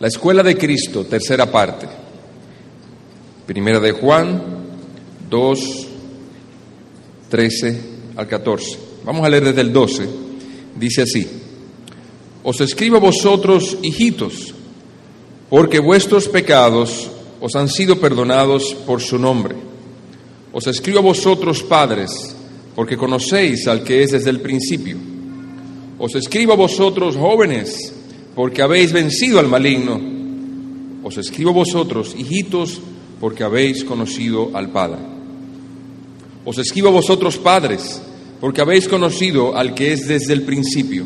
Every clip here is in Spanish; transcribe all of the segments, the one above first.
La escuela de Cristo, tercera parte. Primera de Juan 2, 13 al 14. Vamos a leer desde el 12. Dice así, Os escribo a vosotros, hijitos, porque vuestros pecados os han sido perdonados por su nombre. Os escribo a vosotros, padres, porque conocéis al que es desde el principio. Os escribo a vosotros, jóvenes, porque habéis vencido al maligno. Os escribo vosotros, hijitos, porque habéis conocido al Padre. Os escribo vosotros, padres, porque habéis conocido al que es desde el principio.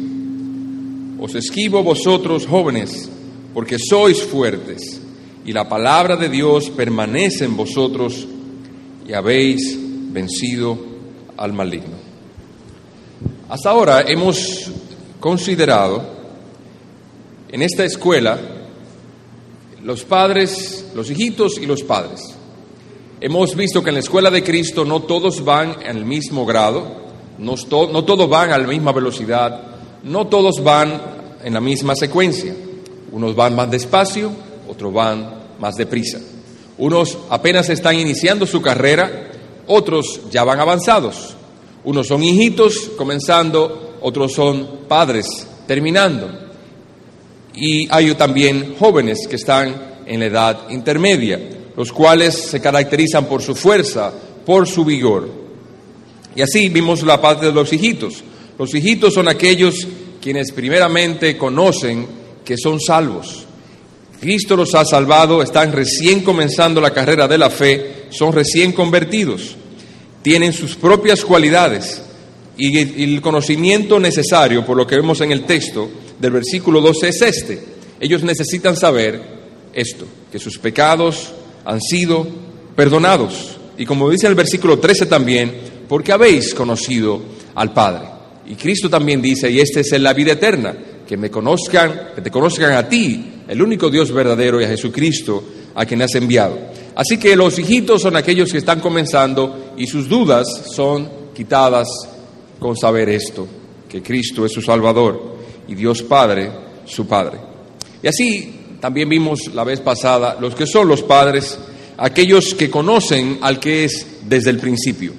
Os escribo vosotros, jóvenes, porque sois fuertes, y la palabra de Dios permanece en vosotros, y habéis vencido al maligno. Hasta ahora hemos considerado en esta escuela los padres, los hijitos y los padres. Hemos visto que en la escuela de Cristo no todos van el mismo grado, no, no todos van a la misma velocidad, no todos van en la misma secuencia. Unos van más despacio, otros van más deprisa. Unos apenas están iniciando su carrera, otros ya van avanzados. Unos son hijitos comenzando, otros son padres terminando. Y hay también jóvenes que están en la edad intermedia, los cuales se caracterizan por su fuerza, por su vigor. Y así vimos la parte de los hijitos. Los hijitos son aquellos quienes primeramente conocen que son salvos. Cristo los ha salvado, están recién comenzando la carrera de la fe, son recién convertidos, tienen sus propias cualidades y el conocimiento necesario, por lo que vemos en el texto del versículo 12, es este. Ellos necesitan saber esto, que sus pecados han sido perdonados. Y como dice el versículo 13 también, porque habéis conocido al Padre. Y Cristo también dice, y esta es la vida eterna, que me conozcan, que te conozcan a ti, el único Dios verdadero, y a Jesucristo, a quien has enviado. Así que los hijitos son aquellos que están comenzando y sus dudas son quitadas con saber esto, que Cristo es su Salvador y Dios Padre su Padre. Y así también vimos la vez pasada los que son los padres, aquellos que conocen al que es desde el principio.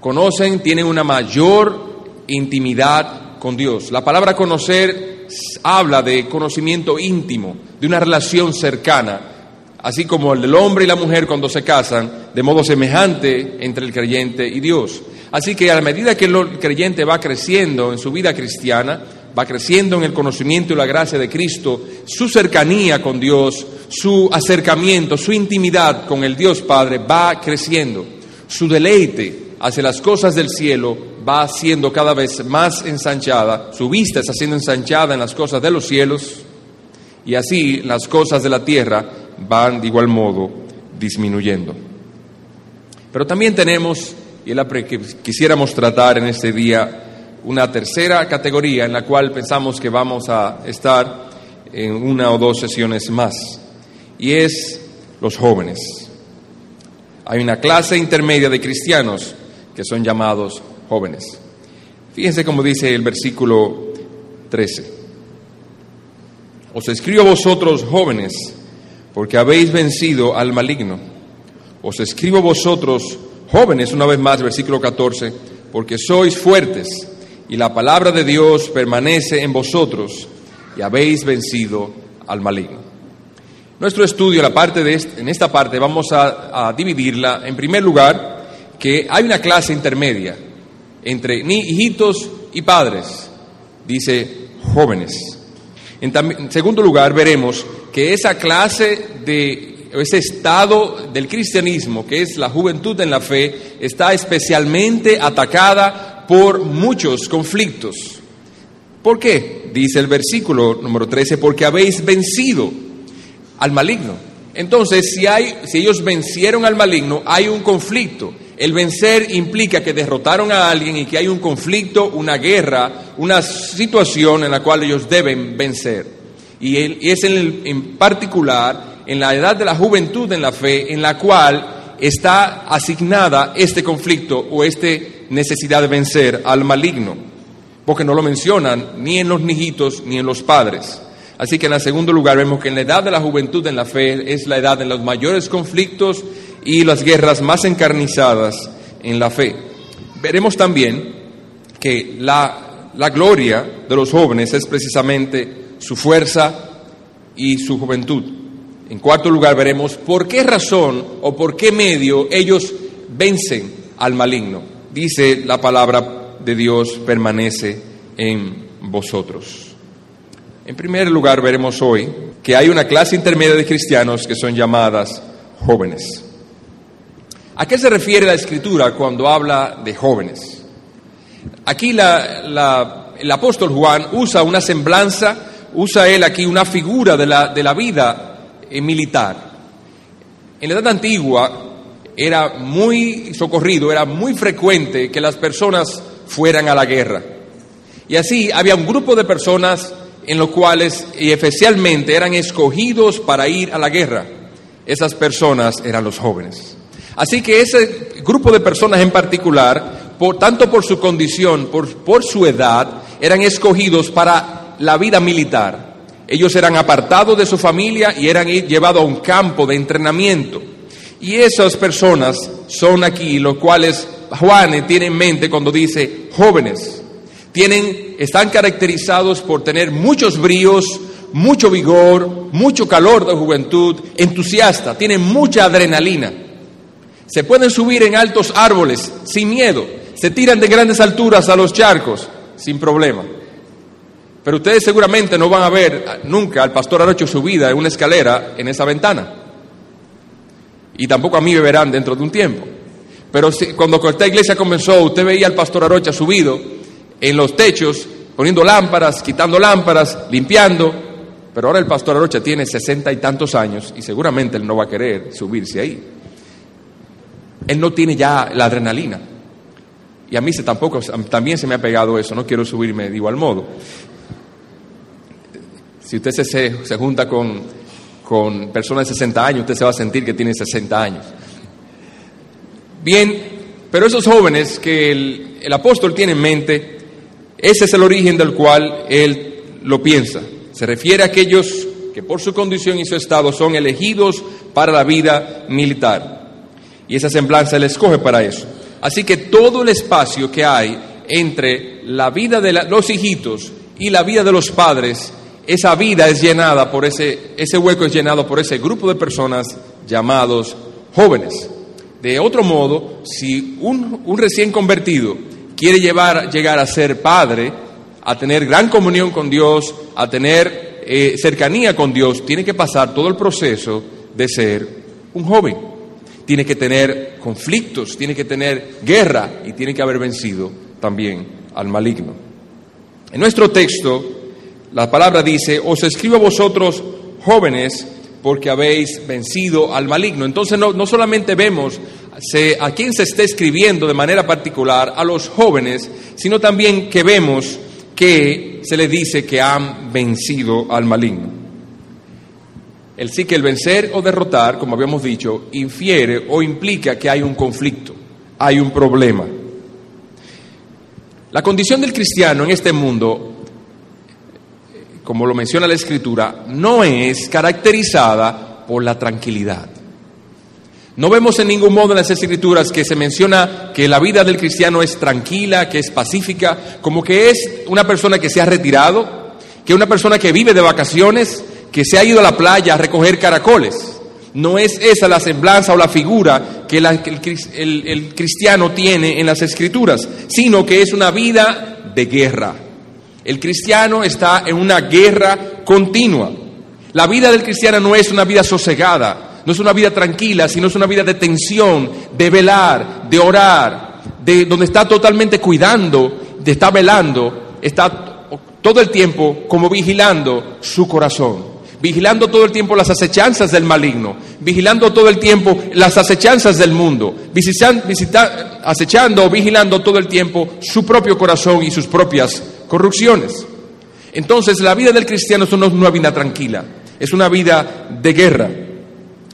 Conocen, tienen una mayor intimidad con Dios. La palabra conocer habla de conocimiento íntimo, de una relación cercana, así como el del hombre y la mujer cuando se casan, de modo semejante entre el creyente y Dios. Así que a medida que el creyente va creciendo en su vida cristiana, va creciendo en el conocimiento y la gracia de Cristo, su cercanía con Dios, su acercamiento, su intimidad con el Dios Padre va creciendo. Su deleite hacia las cosas del cielo va siendo cada vez más ensanchada, su vista está siendo ensanchada en las cosas de los cielos y así las cosas de la tierra van de igual modo disminuyendo. Pero también tenemos, y es que quisiéramos tratar en este día, una tercera categoría en la cual pensamos que vamos a estar en una o dos sesiones más, y es los jóvenes. Hay una clase intermedia de cristianos que son llamados jóvenes. Fíjense cómo dice el versículo 13. Os escribo a vosotros jóvenes, porque habéis vencido al maligno. Os escribo a vosotros jóvenes, una vez más, versículo 14, porque sois fuertes y la palabra de Dios permanece en vosotros y habéis vencido al maligno. Nuestro estudio, la parte de en esta parte, vamos a, dividirla en primer lugar, que hay una clase intermedia entre ni hijitos y padres, dice jóvenes. En, segundo lugar, veremos que esa clase de ese estado del cristianismo, que es la juventud en la fe, está especialmente atacada por muchos conflictos. ¿Por qué? Dice el versículo número 13, porque habéis vencido al maligno. Entonces, si, hay, si ellos vencieron al maligno, hay un conflicto. El vencer implica que derrotaron a alguien y que hay un conflicto, una guerra, una situación en la cual ellos deben vencer. Y, es en, en particular en la edad de la juventud en la fe en la cual está asignada este conflicto o este necesidad de vencer al maligno, porque no lo mencionan ni en los nijitos ni en los padres. Así que en el segundo lugar vemos que en la edad de la juventud en la fe es la edad de los mayores conflictos y las guerras más encarnizadas en la fe. Veremos también que la, la gloria de los jóvenes es precisamente su fuerza y su juventud. En cuarto lugar veremos por qué razón o por qué medio ellos vencen al maligno. Dice la palabra de Dios permanece en vosotros. En primer lugar, veremos hoy que hay una clase intermedia de cristianos que son llamadas jóvenes. ¿A qué se refiere la escritura cuando habla de jóvenes? Aquí el apóstol Juan usa una semblanza, usa él aquí una figura de la, de la vida eh, militar. En la edad antigua era muy socorrido, era muy frecuente que las personas fueran a la guerra. Y así había un grupo de personas en los cuales y especialmente eran escogidos para ir a la guerra. Esas personas eran los jóvenes. Así que ese grupo de personas en particular, tanto por su condición, por su edad, eran escogidos para la vida militar. Ellos eran apartados de su familia y eran llevados a un campo de entrenamiento. Y esas personas son aquí los cuales Juan tiene en mente cuando dice jóvenes tienen, están caracterizados por tener muchos bríos, mucho vigor, mucho calor de juventud, entusiasta, tienen mucha adrenalina. Se pueden subir en altos árboles sin miedo, se tiran de grandes alturas a los charcos sin problema. Pero ustedes seguramente no van a ver nunca al pastor Arocho subida en una escalera en esa ventana. Y tampoco a mí me verán dentro de un tiempo. Pero cuando esta iglesia comenzó, usted veía al pastor Arocha subido en los techos, poniendo lámparas, quitando lámparas, limpiando. Pero ahora el pastor Arocha tiene sesenta y tantos años y seguramente él no va a querer subirse ahí. Él no tiene ya la adrenalina. Y a mí se, tampoco, también se me ha pegado eso, no quiero subirme de igual modo. Si usted se, se junta con, con personas de 60 años, usted se va a sentir que tiene 60 años. Bien, pero esos jóvenes que el, apóstol tiene en mente, ese es el origen del cual él lo piensa. Se refiere a aquellos que por su condición y su estado son elegidos para la vida militar. Y esa semblanza él escoge para eso. Así que todo el espacio que hay entre la vida de los hijitos y la vida de los padres, esa vida es llenada por ese, ese hueco es llenado por ese grupo de personas llamados jóvenes. De otro modo, si un, un recién convertido quiere llevar, llegar a ser padre, a tener gran comunión con Dios, a tener eh, cercanía con Dios, tiene que pasar todo el proceso de ser un joven. Tiene que tener conflictos, tiene que tener guerra y tiene que haber vencido también al maligno. En nuestro texto, la palabra dice, os escribo a vosotros jóvenes porque habéis vencido al maligno. Entonces no, no solamente vemos a quién se está escribiendo de manera particular, a los jóvenes, sino también que vemos que se les dice que han vencido al maligno. El sí que el vencer o derrotar, como habíamos dicho, infiere o implica que hay un conflicto, hay un problema. La condición del cristiano en este mundo, como lo menciona la Escritura, no es caracterizada por la tranquilidad. No vemos en ningún modo en las escrituras que se menciona que la vida del cristiano es tranquila, que es pacífica, como que es una persona que se ha retirado, que una persona que vive de vacaciones, que se ha ido a la playa a recoger caracoles. No es esa la semblanza o la figura que el cristiano tiene en las escrituras, sino que es una vida de guerra. El cristiano está en una guerra continua. La vida del cristiano no es una vida sosegada, no es una vida tranquila, sino es una vida de tensión, de velar, de orar, de donde está totalmente cuidando, de está velando, está todo el tiempo como vigilando su corazón, vigilando todo el tiempo las acechanzas del maligno, vigilando todo el tiempo las acechanzas del mundo, acechando o vigilando todo el tiempo su propio corazón y sus propias corrupciones. Entonces la vida del cristiano no es una vida tranquila, es una vida de guerra.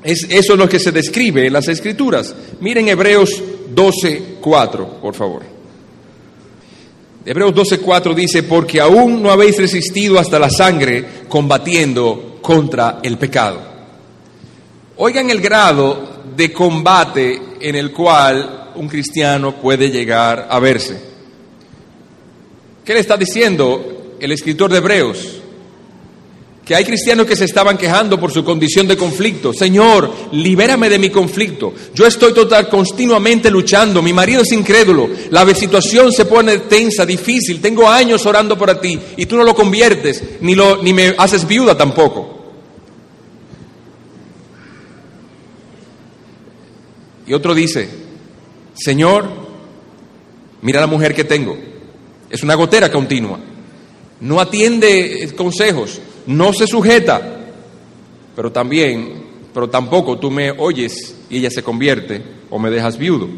Es, eso es lo que se describe en las Escrituras. Miren Hebreos 12, 4, por favor. Hebreos 12:4 dice, porque aún no habéis resistido hasta la sangre combatiendo contra el pecado. Oigan el grado de combate en el cual un cristiano puede llegar a verse. ¿Qué le está diciendo el escritor de Hebreos? que hay cristianos que se estaban quejando por su condición de conflicto. Señor, libérame de mi conflicto. Yo estoy total, continuamente luchando. Mi marido es incrédulo. La situación se pone tensa, difícil. Tengo años orando por ti y tú no lo conviertes, ni, lo, ni me haces viuda tampoco. Y otro dice, Señor, mira la mujer que tengo. Es una gotera continua. No atiende consejos no se sujeta, pero también, pero tampoco tú me oyes y ella se convierte o me dejas viudo.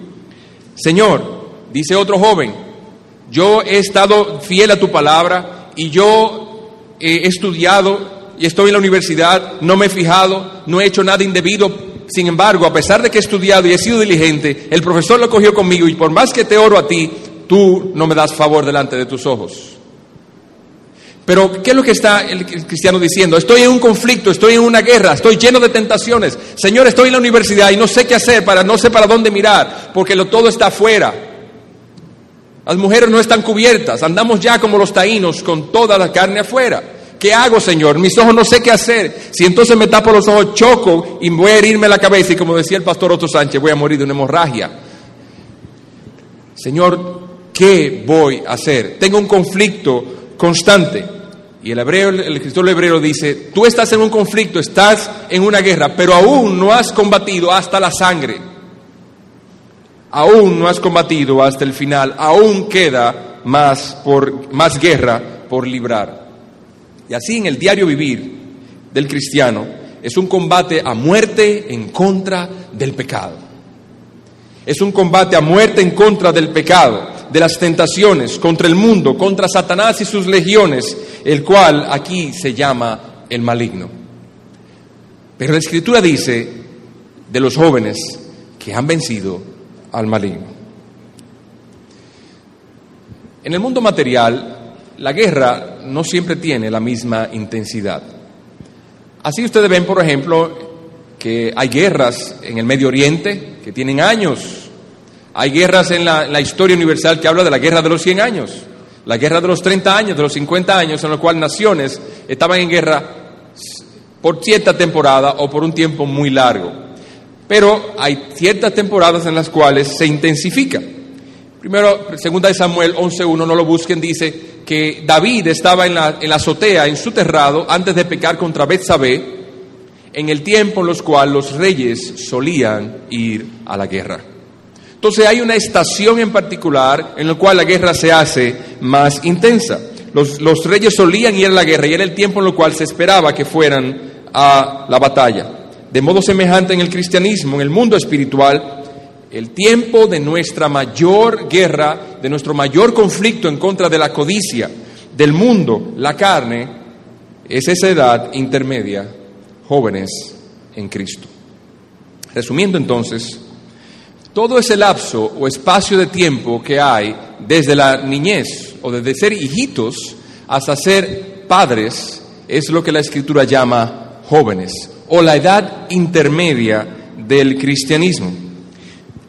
Señor, dice otro joven, yo he estado fiel a tu palabra y yo he estudiado y estoy en la universidad, no me he fijado, no he hecho nada indebido. Sin embargo, a pesar de que he estudiado y he sido diligente, el profesor lo cogió conmigo y por más que te oro a ti, tú no me das favor delante de tus ojos. Pero, ¿qué es lo que está el cristiano diciendo? Estoy en un conflicto, estoy en una guerra, estoy lleno de tentaciones. Señor, estoy en la universidad y no sé qué hacer, para, no sé para dónde mirar, porque lo, todo está afuera. Las mujeres no están cubiertas, andamos ya como los taínos con toda la carne afuera. ¿Qué hago, Señor? Mis ojos no sé qué hacer. Si entonces me tapo los ojos, choco y voy a herirme la cabeza y como decía el pastor Otto Sánchez, voy a morir de una hemorragia. Señor, ¿qué voy a hacer? Tengo un conflicto constante. Y el hebreo, el escritor hebreo dice, tú estás en un conflicto, estás en una guerra, pero aún no has combatido hasta la sangre. Aún no has combatido hasta el final, aún queda más por más guerra por librar. Y así en el diario vivir del cristiano es un combate a muerte en contra del pecado. Es un combate a muerte en contra del pecado, de las tentaciones, contra el mundo, contra Satanás y sus legiones, el cual aquí se llama el maligno. Pero la escritura dice de los jóvenes que han vencido al maligno. En el mundo material, la guerra no siempre tiene la misma intensidad. Así ustedes ven, por ejemplo, que hay guerras en el Medio Oriente que tienen años. Hay guerras en la, historia universal que habla de la guerra de los 100 años. La guerra de los 30 años, de los 50 años, en los cuales naciones estaban en guerra por cierta temporada o por un tiempo muy largo. Pero hay ciertas temporadas en las cuales se intensifica. Primero, segunda de Samuel 11.1, no lo busquen, dice que David estaba en la, azotea, en su terrado, antes de pecar contra Betsabé, en el tiempo en los cual los reyes solían ir a la guerra. Entonces hay una estación en particular en la cual la guerra se hace más intensa. Los, reyes solían ir a la guerra y era el tiempo en el cual se esperaba que fueran a la batalla. De modo semejante en el cristianismo, en el mundo espiritual, el tiempo de nuestra mayor guerra, de nuestro mayor conflicto en contra de la codicia, del mundo, la carne, es esa edad intermedia, jóvenes en Cristo. Resumiendo entonces, todo ese lapso o espacio de tiempo que hay desde la niñez o desde ser hijitos hasta ser padres es lo que la escritura llama jóvenes o la edad intermedia del cristianismo.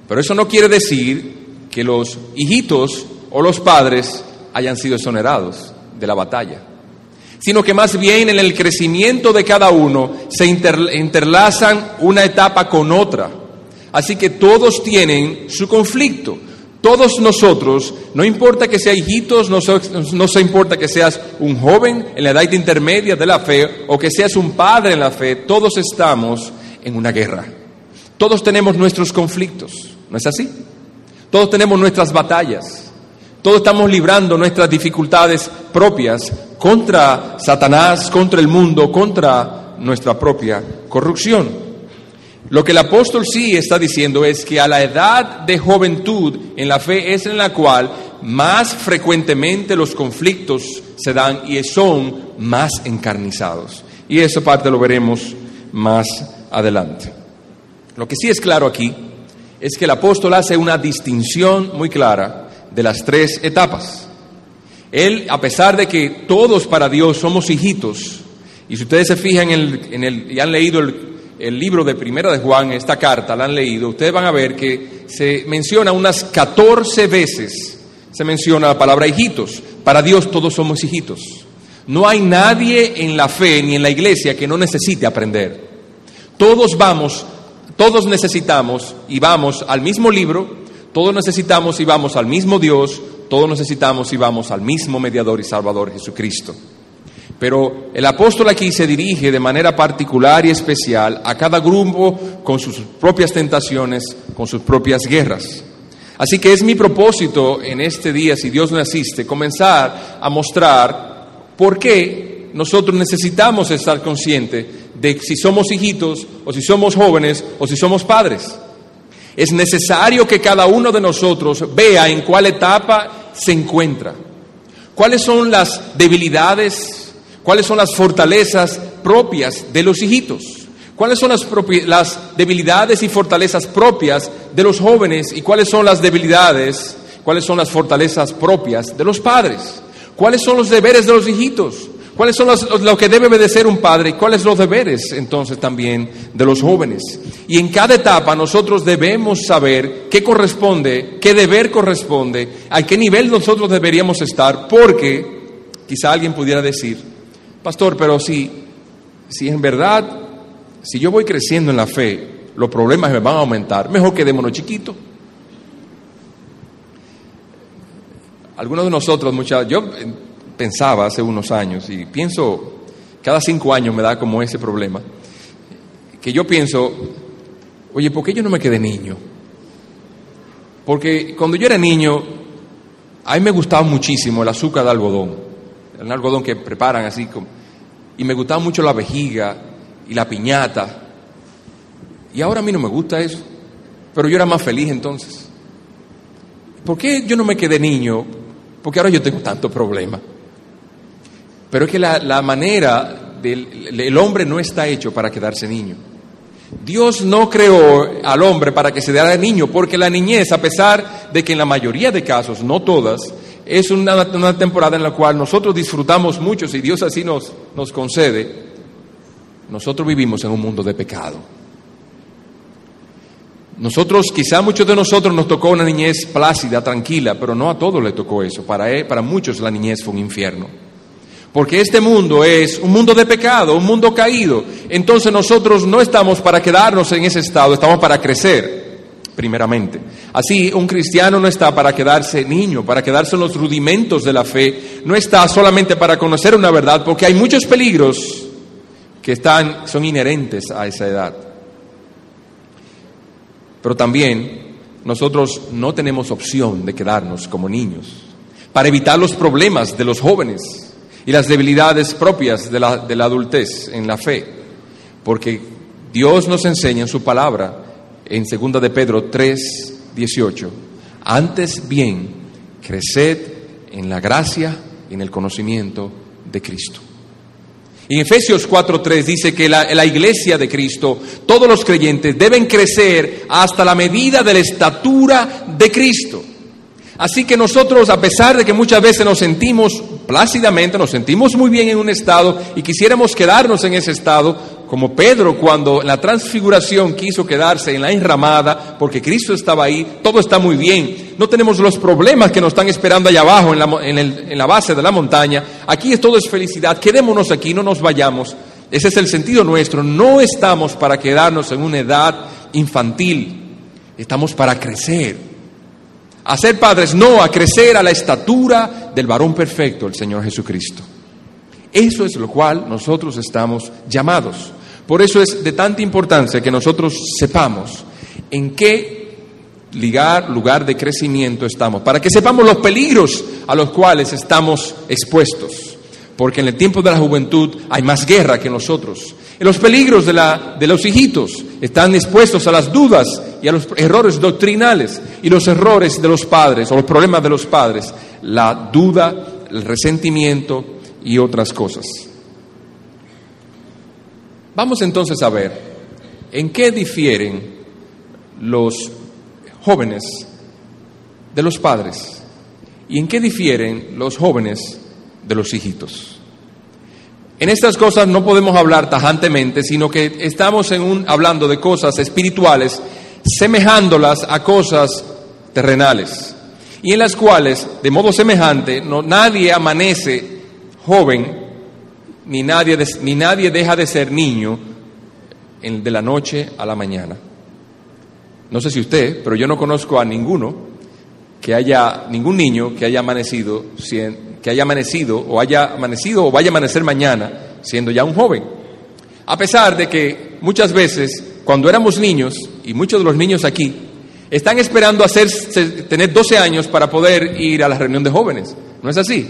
Pero eso no quiere decir que los hijitos o los padres hayan sido exonerados de la batalla, sino que más bien en el crecimiento de cada uno se interlazan una etapa con otra Así que todos tienen su conflicto. Todos nosotros, no importa que seas hijitos, no, se importa que seas un joven en la edad intermedia de la fe o que seas un padre en la fe, todos estamos en una guerra. Todos tenemos nuestros conflictos, ¿no es así? Todos tenemos nuestras batallas. Todos estamos librando nuestras dificultades propias contra Satanás, contra el mundo, contra nuestra propia corrupción. Lo que el apóstol sí está diciendo es que a la edad de juventud en la fe es en la cual más frecuentemente los conflictos se dan y son más encarnizados. Y esa parte lo veremos más adelante. Lo que sí es claro aquí es que el apóstol hace una distinción muy clara de las tres etapas. Él, a pesar de que todos para Dios somos hijitos, y si ustedes se fijan en el, en el y han leído el, el libro de Primera de Juan, esta carta la han leído, ustedes van a ver que se menciona unas 14 veces, se menciona la palabra hijitos. Para Dios todos somos hijitos. No hay nadie en la fe ni en la iglesia que no necesite aprender. Todos vamos, todos necesitamos y vamos al mismo libro, todos necesitamos y vamos al mismo Dios, todos necesitamos y vamos al mismo mediador y salvador Jesucristo. Pero el apóstol aquí se dirige de manera particular y especial a cada grupo con sus propias tentaciones, con sus propias guerras. Así que es mi propósito en este día, si Dios me asiste, comenzar a mostrar por qué nosotros necesitamos estar conscientes de si somos hijitos o si somos jóvenes o si somos padres. Es necesario que cada uno de nosotros vea en cuál etapa se encuentra, cuáles son las debilidades, ¿Cuáles son las fortalezas propias de los hijitos? ¿Cuáles son las, las, debilidades y fortalezas propias de los jóvenes? ¿Y cuáles son las debilidades, cuáles son las fortalezas propias de los padres? ¿Cuáles son los deberes de los hijitos? ¿Cuáles son los, lo que debe obedecer un padre? ¿Y cuáles son los deberes entonces también de los jóvenes? Y en cada etapa nosotros debemos saber qué corresponde, qué deber corresponde, a qué nivel nosotros deberíamos estar, porque quizá alguien pudiera decir, Pastor, pero si, si en verdad, si yo voy creciendo en la fe, los problemas me van a aumentar, mejor quedémonos chiquitos. Algunos de nosotros, muchas, yo pensaba hace unos años y pienso, cada cinco años me da como ese problema, que yo pienso, oye, ¿por qué yo no me quedé niño? Porque cuando yo era niño, a mí me gustaba muchísimo el azúcar de algodón el algodón que preparan así, y me gustaba mucho la vejiga y la piñata. Y ahora a mí no me gusta eso, pero yo era más feliz entonces. ¿Por qué yo no me quedé niño? Porque ahora yo tengo tanto problema. Pero es que la, manera del el hombre no está hecho para quedarse niño. Dios no creó al hombre para que se dé niño, porque la niñez, a pesar de que en la mayoría de casos, no todas, es una, temporada en la cual nosotros disfrutamos mucho, si Dios así nos, nos concede, nosotros vivimos en un mundo de pecado. Nosotros, quizá muchos de nosotros nos tocó una niñez plácida, tranquila, pero no a todos le tocó eso. Para, él, para muchos la niñez fue un infierno. Porque este mundo es un mundo de pecado, un mundo caído. Entonces nosotros no estamos para quedarnos en ese estado, estamos para crecer primeramente. Así, un cristiano no está para quedarse niño, para quedarse en los rudimentos de la fe, no está solamente para conocer una verdad, porque hay muchos peligros que están, son inherentes a esa edad. Pero también nosotros no tenemos opción de quedarnos como niños, para evitar los problemas de los jóvenes y las debilidades propias de la, de la adultez en la fe, porque Dios nos enseña en su palabra en 2 de Pedro 3, 18. Antes bien, creced en la gracia y en el conocimiento de Cristo. En Efesios 4:3 dice que la, la, iglesia de Cristo, todos los creyentes deben crecer hasta la medida de la estatura de Cristo. Así que nosotros, a pesar de que muchas veces nos sentimos plácidamente, nos sentimos muy bien en un estado y quisiéramos quedarnos en ese estado, como Pedro cuando en la transfiguración quiso quedarse en la enramada porque Cristo estaba ahí, todo está muy bien, no tenemos los problemas que nos están esperando allá abajo en la, en la base de la montaña, aquí todo es felicidad, quedémonos aquí, no nos vayamos, ese es el sentido nuestro, no estamos para quedarnos en una edad infantil, estamos para crecer, a ser padres, no, a crecer a la estatura del varón perfecto, el Señor Jesucristo. Eso es lo cual nosotros estamos llamados. Por eso es de tanta importancia que nosotros sepamos en qué lugar, lugar de crecimiento estamos, para que sepamos los peligros a los cuales estamos expuestos. Porque en el tiempo de la juventud hay más guerra que nosotros. En los peligros de, la, de los hijitos están expuestos a las dudas y a los errores doctrinales y los errores de los padres o los problemas de los padres, la duda, el resentimiento y otras cosas. Vamos entonces a ver en qué difieren los jóvenes de los padres ¿Y en qué difieren los jóvenes de los hijitos? En estas cosas no podemos hablar tajantemente, sino que estamos en un, hablando de cosas espirituales, semejándolas a cosas terrenales, y en las cuales, de modo semejante, no, nadie amanece joven, ni nadie, ni nadie deja de ser niño de la noche a la mañana. No sé si usted, pero yo no conozco a ninguno que haya, ningún niño que haya amanecido que haya amanecido o haya amanecido o vaya a amanecer mañana siendo ya un joven. A pesar de que muchas veces cuando éramos niños, y muchos de los niños aquí, están esperando hacer, tener 12 años para poder ir a la reunión de jóvenes. ¿No es así?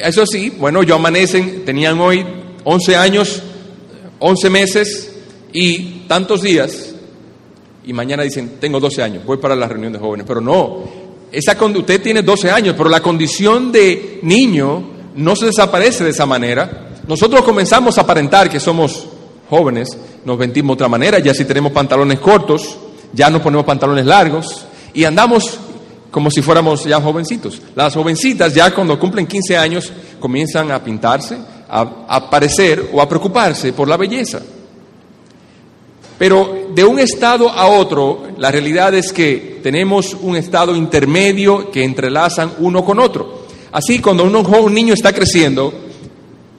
Eso sí, bueno, yo amanecen, tenían hoy 11 años, 11 meses y tantos días, y mañana dicen, tengo 12 años, voy para la reunión de jóvenes. Pero no, esa, usted tiene 12 años, pero la condición de niño no se desaparece de esa manera. Nosotros comenzamos a aparentar que somos jóvenes, nos vestimos de otra manera, ya si tenemos pantalones cortos, ya nos ponemos pantalones largos y andamos como si fuéramos ya jovencitos. Las jovencitas ya cuando cumplen 15 años comienzan a pintarse, a, a aparecer o a preocuparse por la belleza. Pero de un estado a otro, la realidad es que tenemos un estado intermedio que entrelazan uno con otro. Así, cuando un, niño está creciendo,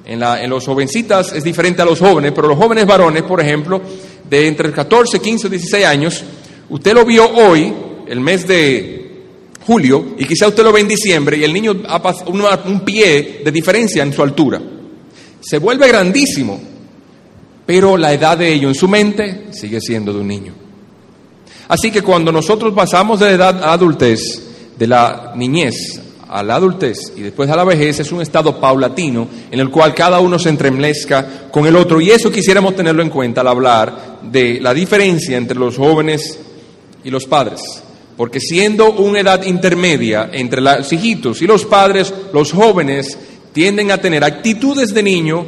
en los jovencitas es diferente a los jóvenes, pero los jóvenes varones, por ejemplo, de entre 14, 15 16 años, usted lo vio hoy, el mes de julio, y quizá usted lo ve en diciembre, y el niño ha un pie de diferencia en su altura. Se vuelve grandísimo, pero la edad de ello en su mente sigue siendo de un niño. Así que cuando nosotros pasamos de la edad a adultez, de la niñez a la adultez y después a la vejez, es un estado paulatino en el cual cada uno se entremezcla con el otro. Y eso quisiéramos tenerlo en cuenta al hablar de la diferencia entre los jóvenes y los padres. Porque siendo una edad intermedia entre los hijitos y los padres, los jóvenes tienden a tener actitudes de niño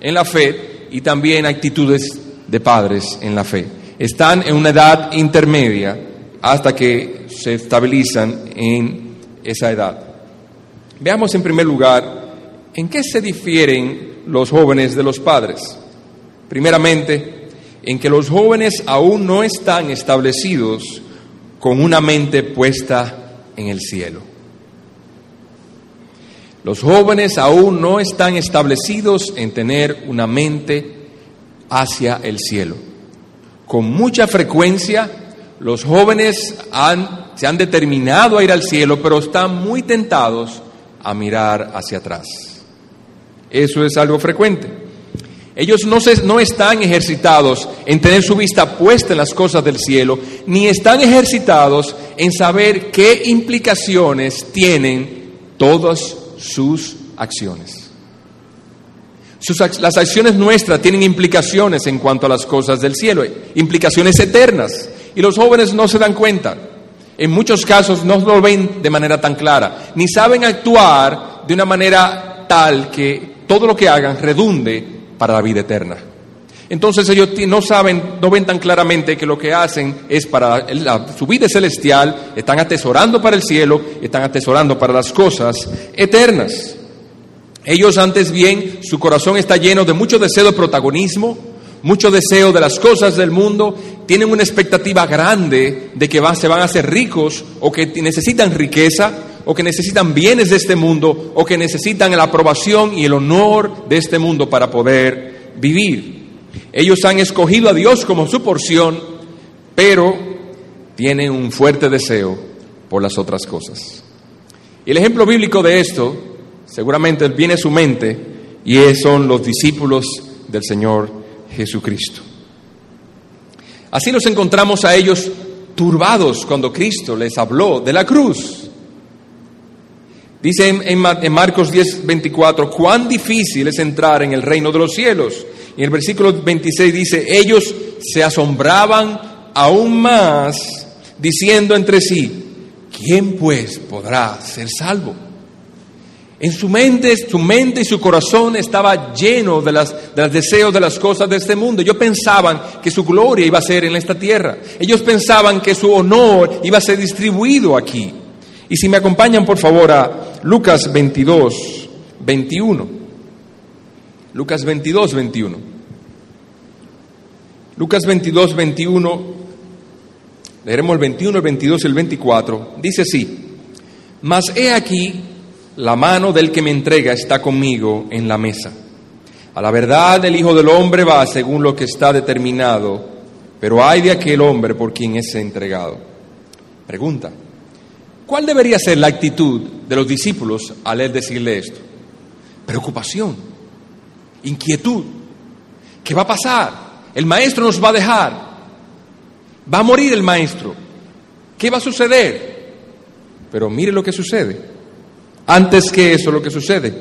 en la fe y también actitudes de padres en la fe. Están en una edad intermedia hasta que se estabilizan en esa edad. Veamos en primer lugar en qué se difieren los jóvenes de los padres. Primeramente, en que los jóvenes aún no están establecidos con una mente puesta en el cielo. Los jóvenes aún no están establecidos en tener una mente hacia el cielo. Con mucha frecuencia los jóvenes se han determinado a ir al cielo, pero están muy tentados a mirar hacia atrás. Eso es algo frecuente. Ellos no, están ejercitados en tener su vista puesta en las cosas del cielo, ni están ejercitados en saber qué implicaciones tienen todos sus acciones. las acciones nuestras tienen implicaciones en cuanto a las cosas del cielo, implicaciones eternas, y los jóvenes no se dan cuenta. En muchos casos no lo ven de manera tan clara, ni saben actuar de una manera tal que todo lo que hagan redunde para la vida eterna. Entonces ellos no saben, no ven tan claramente que lo que hacen es para su vida celestial, están atesorando para el cielo, están atesorando para las cosas eternas. Ellos antes bien, su corazón está lleno de mucho deseo de protagonismo, mucho deseo de las cosas del mundo, tienen una expectativa grande de que se van a hacer ricos o que necesitan riqueza o que necesitan bienes de este mundo o que necesitan la aprobación y el honor de este mundo para poder vivir. Ellos han escogido a Dios como su porción, pero tienen un fuerte deseo por las otras cosas. Y el ejemplo bíblico de esto, seguramente viene a su mente, y son los discípulos del Señor Jesucristo. Así nos encontramos a ellos turbados cuando Cristo les habló de la cruz. Dice en, Marcos 10, 24, cuán difícil es entrar en el reino de los cielos. Y el versículo 26 dice, ellos se asombraban aún más, diciendo entre sí, ¿quién pues podrá ser salvo? En su mente, su mente y su corazón estaba lleno de, las, de los deseos de las cosas de este mundo. Ellos pensaban que su gloria iba a ser en esta tierra. Ellos pensaban que su honor iba a ser distribuido aquí. Y si me acompañan, por favor, a Lucas 22, 21. Lucas 22, 21. Lucas 22, 21. Leeremos el 21, el 22 y el 24. Dice así, mas he aquí, la mano del que me entrega está conmigo en la mesa. A la verdad el Hijo del Hombre va según lo que está determinado, pero hay de aquel hombre por quien es entregado. Pregunta, ¿cuál debería ser la actitud de los discípulos al él decirle esto? Preocupación, inquietud. ¿Qué va a pasar? El maestro nos va a dejar. Va a morir el maestro. ¿Qué va a suceder? Pero mire lo que sucede. Antes que eso, lo que sucede.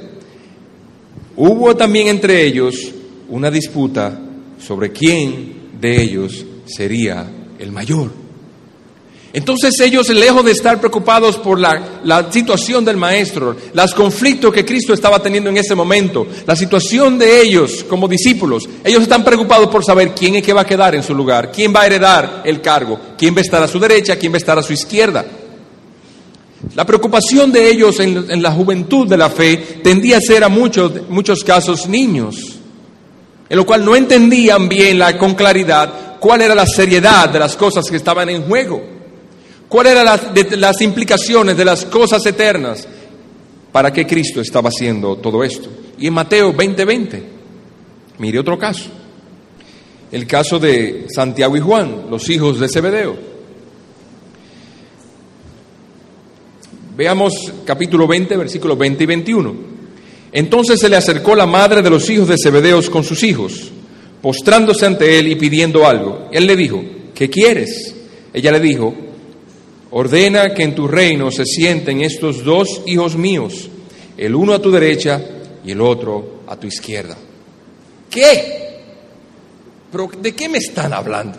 Hubo también entre ellos una disputa sobre quién de ellos sería el mayor. Entonces ellos, lejos de estar preocupados por la, situación del maestro, los conflictos que Cristo estaba teniendo en ese momento, la situación de ellos como discípulos, ellos están preocupados por saber quién es que va a quedar en su lugar, quién va a heredar el cargo, quién va a estar a su derecha, quién va a estar a su izquierda. La preocupación de ellos en, la juventud de la fe tendía a ser a muchos, muchos casos niños, en lo cual no entendían bien con claridad cuál era la seriedad de las cosas que estaban en juego, cuáles eran las, implicaciones de las cosas eternas, para qué Cristo estaba haciendo todo esto. Y en Mateo 20:20, mire otro caso, el caso de Santiago y Juan, los hijos de Zebedeo. Veamos capítulo 20, versículos 20 y 21. Entonces se le acercó la madre de los hijos de Zebedeos con sus hijos, postrándose ante él y pidiendo algo. Él le dijo, ¿qué quieres? Ella le dijo, ordena que en tu reino se sienten estos dos hijos míos, el uno a tu derecha y el otro a tu izquierda. ¿Qué? ¿Pero de qué me están hablando?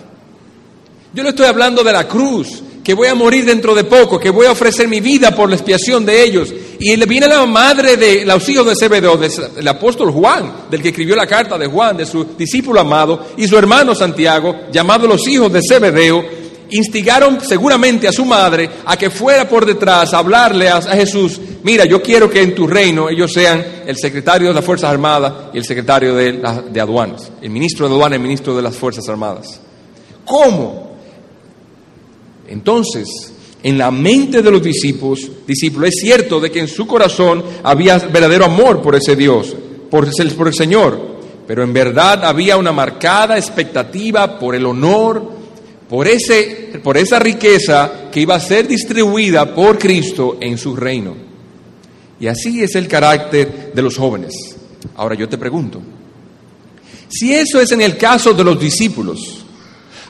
Yo le estoy hablando de la cruz, que voy a morir dentro de poco, que voy a ofrecer mi vida por la expiación de ellos. Y viene la madre de los hijos de Zebedeo, del apóstol Juan, del que escribió la carta de Juan, de su discípulo amado, y su hermano Santiago, llamados los hijos de Zebedeo, instigaron seguramente a su madre a que fuera por detrás a hablarle a, Jesús, mira, yo quiero que en tu reino ellos sean el secretario de las Fuerzas Armadas y el secretario de, aduanas, el ministro de aduanas y el ministro de las Fuerzas Armadas. ¿Cómo? Entonces, en la mente de los discípulos, discípulos, es cierto de que en su corazón había verdadero amor por ese Dios, por el, por el Señor, pero en verdad había una marcada expectativa por el honor, por, ese, por esa riqueza que iba a ser distribuida por Cristo en su reino. Y así es el carácter de los jóvenes. Ahora yo te pregunto, si eso es en el caso de los discípulos,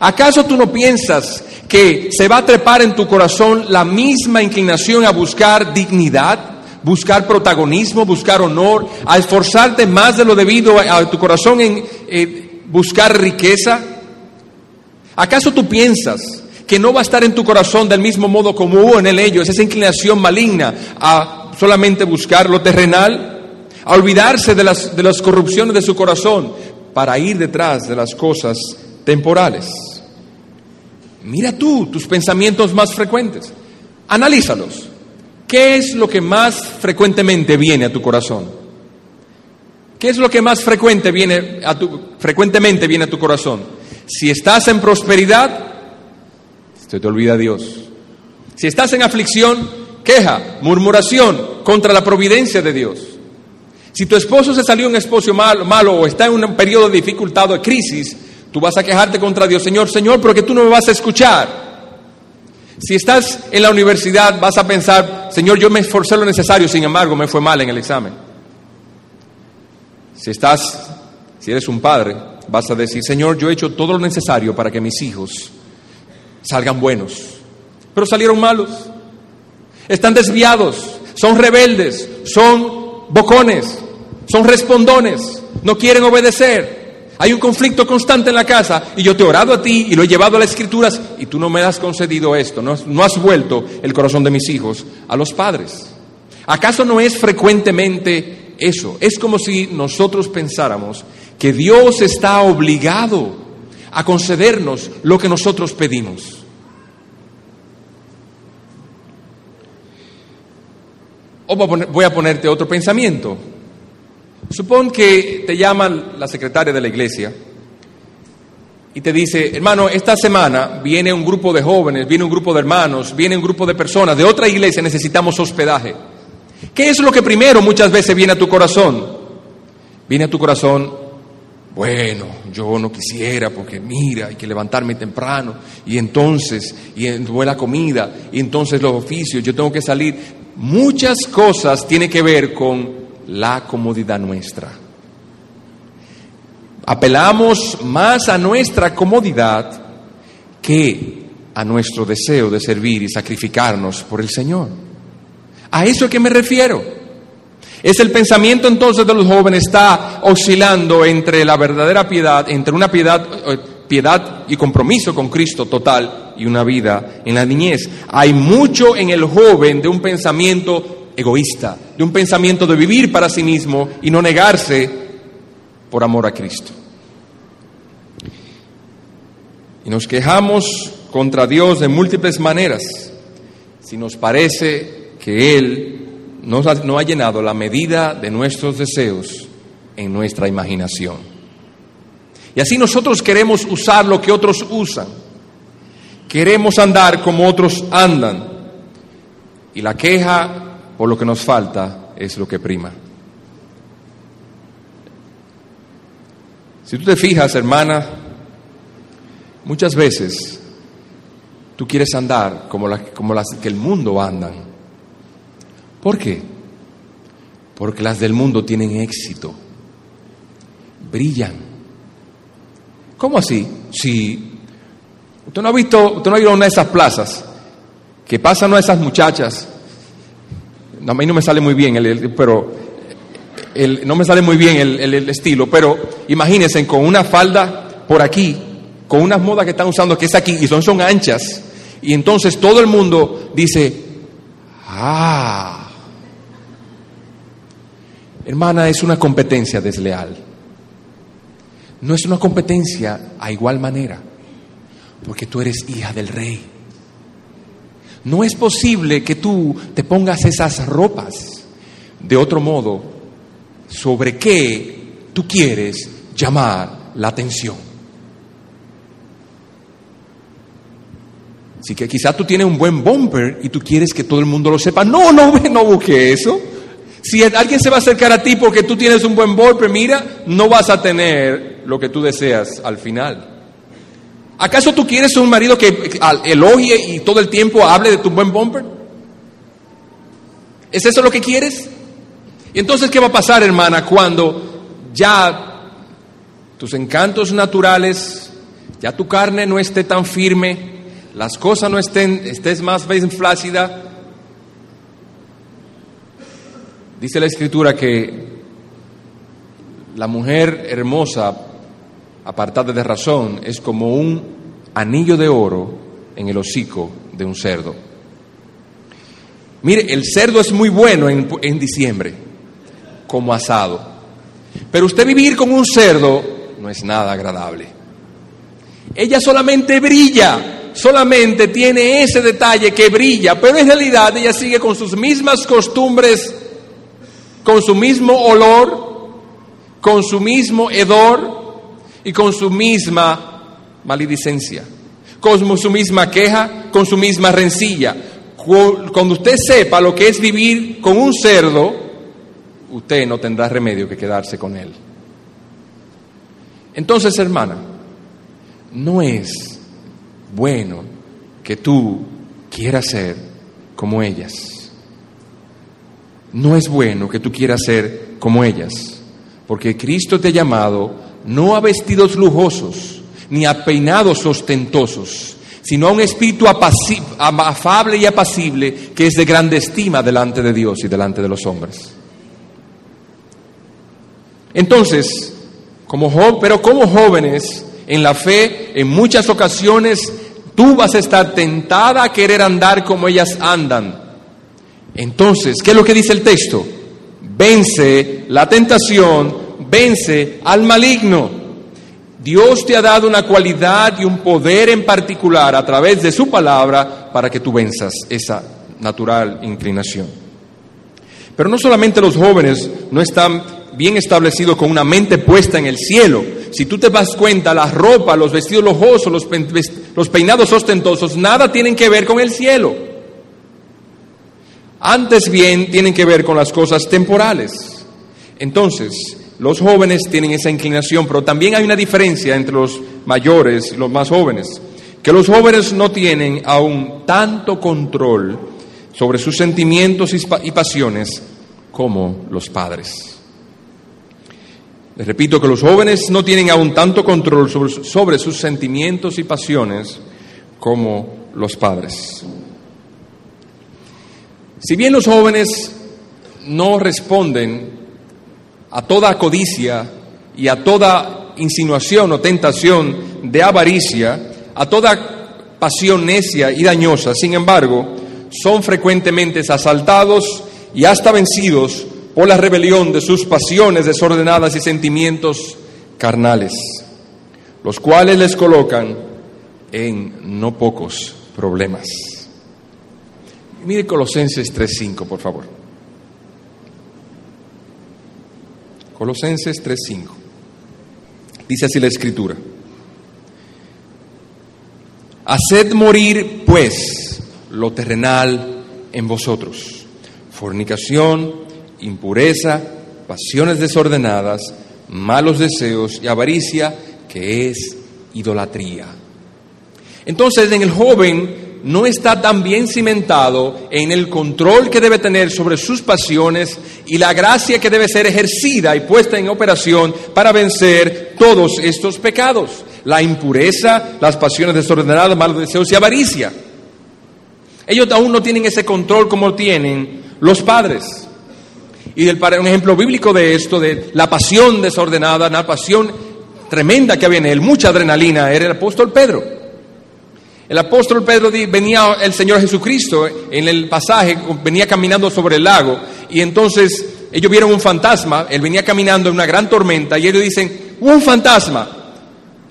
¿acaso tú no piensas que se va a trepar en tu corazón la misma inclinación a buscar dignidad, buscar protagonismo, buscar honor, a esforzarte más de lo debido a, tu corazón en eh, buscar riqueza? ¿Acaso tú piensas que no va a estar en tu corazón del mismo modo como hubo en el ellos, esa inclinación maligna a solamente buscar lo terrenal, a olvidarse de las, de las corrupciones de su corazón para ir detrás de las cosas temporales? Mira tú tus pensamientos más frecuentes, analízalos. ¿Qué es lo que más frecuentemente viene a tu corazón? ¿Qué es lo que más frecuente viene a tu, frecuentemente viene a tu corazón? Si estás en prosperidad, se te olvida Dios. Si estás en aflicción, queja, murmuración contra la providencia de Dios. Si tu esposo se salió un esposo malo, o está en un periodo de dificultad o de crisis, Tú vas a quejarte contra Dios, Señor, Señor, porque tú no me vas a escuchar. Si estás en la universidad, vas a pensar, Señor, yo me esforcé lo necesario, sin embargo, me fue mal en el examen. Si estás, si eres un padre, vas a decir, Señor, yo he hecho todo lo necesario para que mis hijos salgan buenos, pero salieron malos. Están desviados, son rebeldes, son bocones, son respondones, no quieren obedecer. Hay un conflicto constante en la casa y yo te he orado a ti y lo he llevado a las escrituras y tú no me has concedido esto, no, no has vuelto el corazón de mis hijos a los padres. ¿Acaso no es frecuentemente eso? Es como si nosotros pensáramos que Dios está obligado a concedernos lo que nosotros pedimos. O voy a ponerte otro pensamiento. Supón que te llama la secretaria de la iglesia y te dice, hermano, esta semana viene un grupo de jóvenes, viene un grupo de hermanos, viene un grupo de personas de otra iglesia, necesitamos hospedaje. ¿Qué es lo que primero muchas veces viene a tu corazón? Viene a tu corazón, bueno, yo no quisiera porque mira, hay que levantarme temprano y entonces, y la comida, y entonces los oficios, yo tengo que salir. Muchas cosas tienen que ver con la comodidad nuestra. Apelamos más a nuestra comodidad que a nuestro deseo de servir y sacrificarnos por el Señor. A eso es que me refiero. Es el pensamiento entonces de los jóvenes está oscilando entre la verdadera piedad, entre una piedad, eh, piedad y compromiso con Cristo total y una vida en la niñez. Hay mucho en el joven de un pensamiento egoísta, de un pensamiento de vivir para sí mismo y no negarse por amor a Cristo. Y nos quejamos contra Dios de múltiples maneras si nos parece que Él no ha llenado la medida de nuestros deseos en nuestra imaginación. Y así nosotros queremos usar lo que otros usan. Queremos andar como otros andan. Y la queja por lo que nos falta es lo que prima. Si tú te fijas, hermana, muchas veces tú quieres andar como, como las que el mundo andan. ¿Por qué? Porque las del mundo tienen éxito, brillan. ¿Cómo así? Si usted no ha visto, usted no ha ido a una de esas plazas que pasan a esas muchachas a mí no me sale muy bien, el, pero no me sale muy bien el, estilo, pero imagínense con una falda por aquí, con unas modas que están usando que es aquí y son, son anchas, y entonces todo el mundo dice, ah, hermana, es una competencia desleal. No es una competencia a igual manera, porque tú eres hija del rey. No es posible que tú te pongas esas ropas de otro modo sobre qué tú quieres llamar la atención. Así que quizá tú tienes un buen bumper y tú quieres que todo el mundo lo sepa. No, no, no busque eso. Si alguien se va a acercar a ti porque tú tienes un buen bumper, mira, no vas a tener lo que tú deseas al final. ¿Acaso tú quieres un marido que elogie y todo el tiempo hable de tu buen bumper? ¿Es eso lo que quieres? Y entonces, ¿qué va a pasar, hermana, cuando ya tus encantos naturales, ya tu carne no esté tan firme, las cosas no estén, estés más bien flácida? Dice la escritura que la mujer hermosa apartada de razón, es como un anillo de oro en el hocico de un cerdo. Mire, el cerdo es muy bueno en, en diciembre, como asado. Pero usted vivir con un cerdo no es nada agradable. Ella solamente brilla, solamente tiene ese detalle que brilla, pero en realidad ella sigue con sus mismas costumbres, con su mismo olor, con su mismo hedor, y con su misma maledicencia, con su misma queja, con su misma rencilla. Cuando usted sepa lo que es vivir con un cerdo, usted no tendrá remedio que quedarse con él. Entonces, hermana, no es bueno que tú quieras ser como ellas. No es bueno que tú quieras ser como ellas, porque Cristo te ha llamado no a vestidos lujosos, ni a peinados ostentosos, sino a un espíritu afable y apacible que es de grande estima delante de Dios y delante de los hombres. Entonces, como pero como jóvenes en la fe, en muchas ocasiones tú vas a estar tentada a querer andar como ellas andan. Entonces, ¿qué es lo que dice el texto? Vence la tentación vence al maligno. Dios te ha dado una cualidad y un poder en particular a través de su palabra para que tú venzas esa natural inclinación. Pero no solamente los jóvenes no están bien establecidos con una mente puesta en el cielo. Si tú te das cuenta, la ropa, los vestidos lujosos, los, los peinados ostentosos, nada tienen que ver con el cielo. Antes bien tienen que ver con las cosas temporales. Entonces, los jóvenes tienen esa inclinación, pero también hay una diferencia entre los mayores y los más jóvenes, que los jóvenes no tienen aún tanto control sobre sus sentimientos y pasiones como los padres. Les repito que los jóvenes no tienen aún tanto control sobre, sus sentimientos y pasiones como los padres. Si bien los jóvenes no responden a toda codicia y a toda insinuación o tentación de avaricia, a toda pasión necia y dañosa, sin embargo, son frecuentemente asaltados y hasta vencidos por la rebelión de sus pasiones desordenadas y sentimientos carnales, los cuales les colocan en no pocos problemas. Mire Colosenses 3.5, por favor. Colosenses 3.5. Dice así la escritura. Haced morir, pues, lo terrenal en vosotros fornicación, impureza, pasiones desordenadas, malos deseos y avaricia, que es idolatría. Entonces, en el joven no está tan bien cimentado en el control que debe tener sobre sus pasiones y la gracia que debe ser ejercida y puesta en operación para vencer todos estos pecados, la impureza, las pasiones desordenadas, malos deseos y avaricia. Ellos aún no tienen ese control como tienen los padres. Y del, un ejemplo bíblico de esto, de la pasión desordenada, la pasión tremenda que había en él, mucha adrenalina, era el apóstol Pedro. El apóstol Pedro venía el Señor Jesucristo en el pasaje, venía caminando sobre el lago y entonces ellos vieron un fantasma, él venía caminando en una gran tormenta y ellos dicen, un fantasma.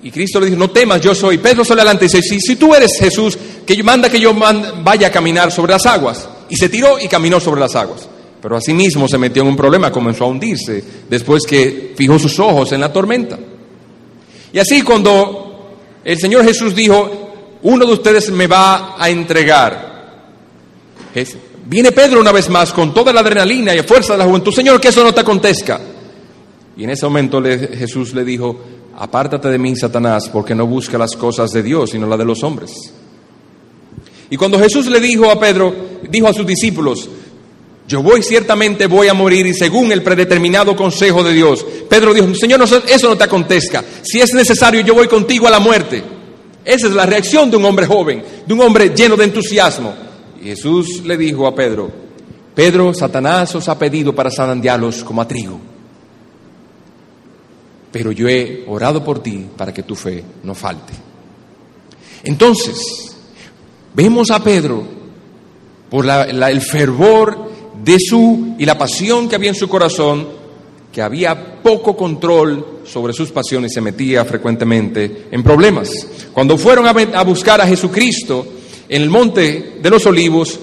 Y Cristo le dijo, no temas, yo soy. Pedro sale adelante y dice, si, si tú eres Jesús, que manda que yo vaya a caminar sobre las aguas. Y se tiró y caminó sobre las aguas. Pero asimismo se metió en un problema, comenzó a hundirse después que fijó sus ojos en la tormenta. Y así cuando el Señor Jesús dijo, uno de ustedes me va a entregar. viene Pedro una vez más con toda la adrenalina y fuerza de la juventud, Señor, que eso no te acontezca. Y en ese momento Jesús le dijo, apártate de mí, Satanás, porque no busca las cosas de Dios, sino las de los hombres. Y cuando Jesús le dijo a Pedro, dijo a sus discípulos, yo voy ciertamente voy a morir y según el predeterminado consejo de Dios. Pedro dijo, Señor, eso no te acontezca. Si es necesario, yo voy contigo a la muerte. Esa es la reacción de un hombre joven, de un hombre lleno de entusiasmo. Y Jesús le dijo a Pedro, Pedro, Satanás os ha pedido para zarandearlos como a trigo. Pero yo he orado por ti para que tu fe no falte. Entonces, Vemos a Pedro por el fervor de su y la pasión que había en su corazón, que había poco control sobre sus pasiones y se metía frecuentemente en problemas. Cuando fueron a, buscar a Jesucristo en el monte de los olivos,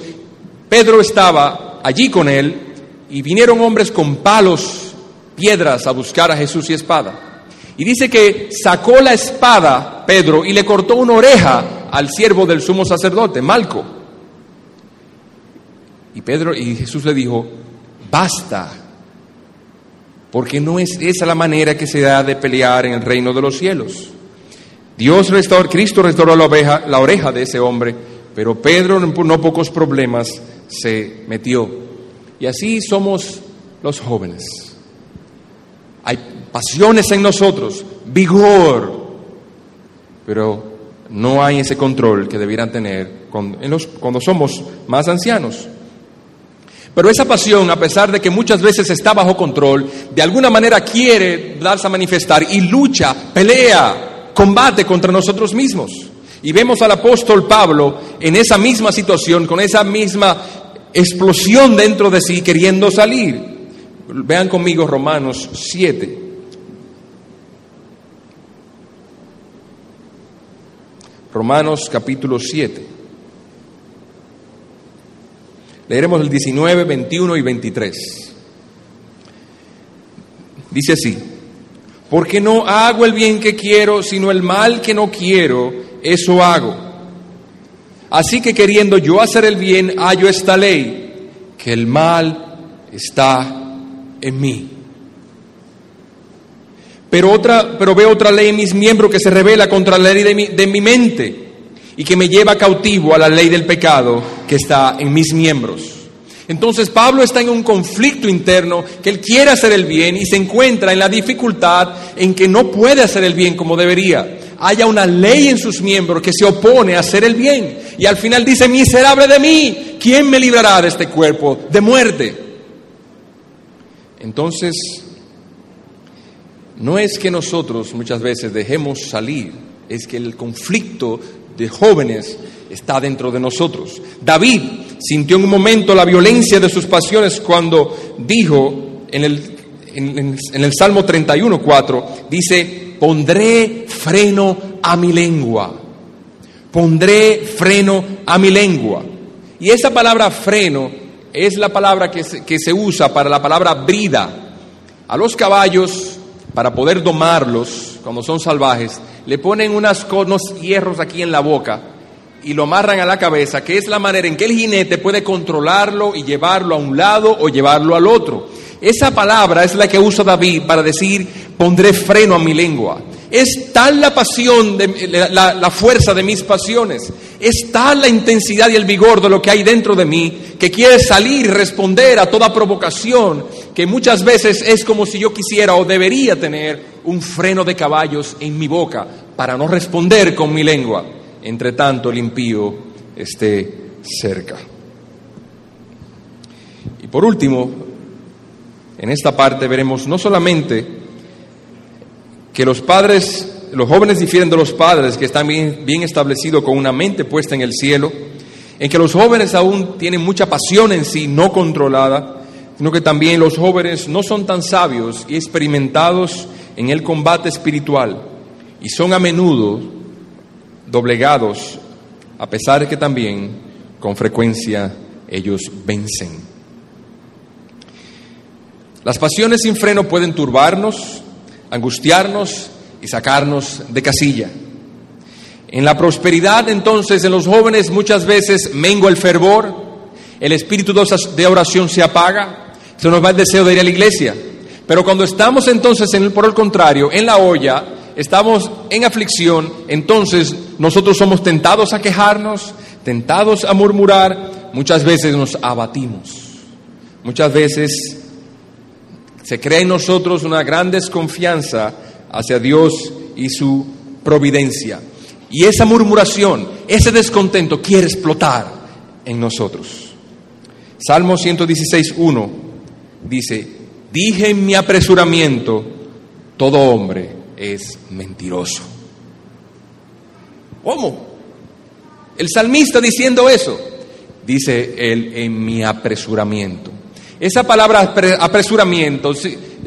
Pedro estaba allí con él y vinieron hombres con palos, piedras a buscar a Jesús y espada. Y dice que sacó la espada Pedro y le cortó una oreja al siervo del sumo sacerdote, Malco. Y Pedro y Jesús le dijo, basta, porque no es esa la manera que se da de pelear en el reino de los cielos. Dios restauró, Cristo restauró la, oveja, la oreja de ese hombre, pero Pedro por no pocos problemas se metió. Y así somos los jóvenes. Hay pasiones en nosotros, vigor, pero no hay ese control que debieran tener cuando, somos más ancianos. Pero esa pasión, a pesar de que muchas veces está bajo control, de alguna manera quiere darse a manifestar y lucha, pelea, combate contra nosotros mismos. Y vemos al apóstol Pablo en esa misma situación, con esa misma explosión dentro de sí, queriendo salir. Vean conmigo Romanos 7. Romanos capítulo 7. Leeremos el 19, 21 y 23. Dice así, porque no hago el bien que quiero, sino el mal que no quiero, eso hago. Así que queriendo yo hacer el bien, hallo esta ley, que el mal está en mí. Pero, otra, pero veo otra ley en mis miembros que se revela contra la ley de mi, de mi mente y que me lleva cautivo a la ley del pecado que está en mis miembros. Entonces Pablo está en un conflicto interno que él quiere hacer el bien y se encuentra en la dificultad en que no puede hacer el bien como debería. Haya una ley en sus miembros que se opone a hacer el bien. Y al final dice, miserable de mí, ¿quién me librará de este cuerpo de muerte? Entonces, no es que nosotros muchas veces dejemos salir, es que el conflicto de jóvenes está dentro de nosotros. David sintió en un momento la violencia de sus pasiones cuando dijo en el, en, el Salmo 31, 4, dice, pondré freno a mi lengua, pondré freno a mi lengua. Y esa palabra freno es la palabra que que se usa para la palabra brida. A los caballos, para poder domarlos cuando son salvajes, le ponen unas, unos hierros aquí en la boca y lo amarran a la cabeza, que es la manera en que el jinete puede controlarlo y llevarlo a un lado o llevarlo al otro. Esa palabra es la que usa David para decir, pondré freno a mi lengua. Es tal la pasión, la, la, fuerza de mis pasiones, es tal la intensidad y el vigor de lo que hay dentro de mí, que quiere salir responder a toda provocación, que muchas veces es como si yo quisiera o debería tener un freno de caballos en mi boca para no responder con mi lengua entre tanto el impío esté cerca. Y por último, en esta parte veremos no solamente que los padres, los jóvenes difieren de los padres que están bien, bien establecidos con una mente puesta en el cielo, en que los jóvenes aún tienen mucha pasión en sí, no controlada, sino que también los jóvenes no son tan sabios y experimentados en el combate espiritual y son a menudo doblegados, a pesar de que también con frecuencia ellos vencen. Las pasiones sin freno pueden turbarnos, angustiarnos y sacarnos de casilla. En la prosperidad, entonces, en los jóvenes muchas veces mengua el fervor, el espíritu de oración se apaga, se nos va el deseo de ir a la iglesia. Pero cuando estamos entonces, en el, por el contrario, en la olla, estamos en aflicción, entonces nosotros somos tentados a quejarnos, tentados a murmurar, muchas veces nos abatimos, muchas veces se crea en nosotros una gran desconfianza hacia Dios y su providencia. Y esa murmuración, ese descontento quiere explotar en nosotros. Salmo 116.1 dice, dije en mi apresuramiento, todo hombre es mentiroso. ¿Cómo? El salmista diciendo eso, dice él en mi apresuramiento. Esa palabra apresuramiento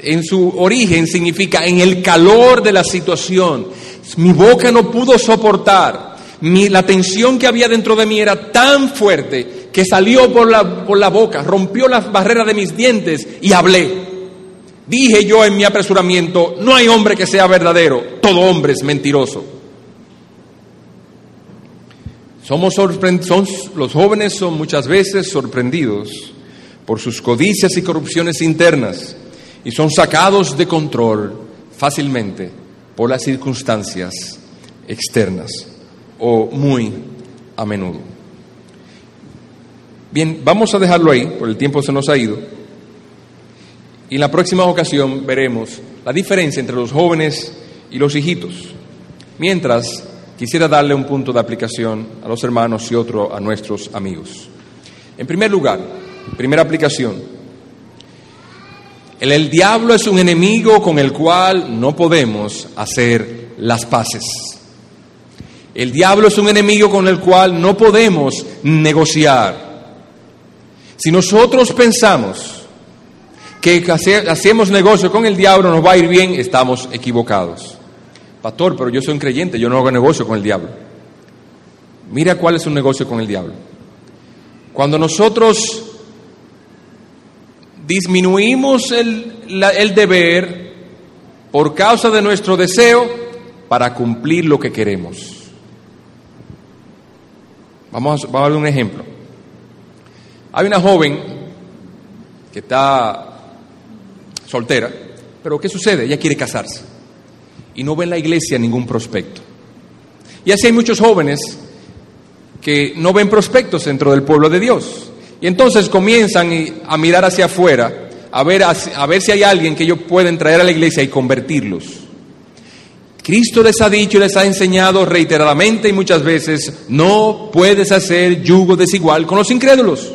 en su origen significa en el calor de la situación. Mi boca no pudo soportar. La tensión que había dentro de mí era tan fuerte que salió por la, por la boca, rompió las barreras de mis dientes y hablé. Dije yo en mi apresuramiento, no hay hombre que sea verdadero, todo hombre es mentiroso. Somos son, los jóvenes son muchas veces sorprendidos por sus codicias y corrupciones internas y son sacados de control fácilmente por las circunstancias externas o muy a menudo. Bien, vamos a dejarlo ahí, por el tiempo se nos ha ido. Y en la próxima ocasión veremos la diferencia entre los jóvenes y los hijitos. Mientras, quisiera darle un punto de aplicación a los hermanos y otro a nuestros amigos. En primer lugar, primera aplicación, el, el diablo es un enemigo con el cual no podemos hacer las paces. El diablo es un enemigo con el cual no podemos negociar. Si nosotros pensamos que hacemos negocio con el diablo nos va a ir bien, estamos equivocados. Pastor, pero yo soy un creyente, yo no hago negocio con el diablo. Mira cuál es un negocio con el diablo. Cuando nosotros disminuimos el, el deber por causa de nuestro deseo para cumplir lo que queremos. Vamos a, vamos ver un ejemplo. Hay una joven que está soltera, pero ¿qué sucede? Ella quiere casarse y no ve en la iglesia ningún prospecto. Y así hay muchos jóvenes que no ven prospectos dentro del pueblo de Dios. Y entonces comienzan a mirar hacia afuera, a ver, a ver si hay alguien que ellos pueden traer a la iglesia y convertirlos. Cristo les ha dicho y les ha enseñado reiteradamente y muchas veces, no puedes hacer yugo desigual con los incrédulos.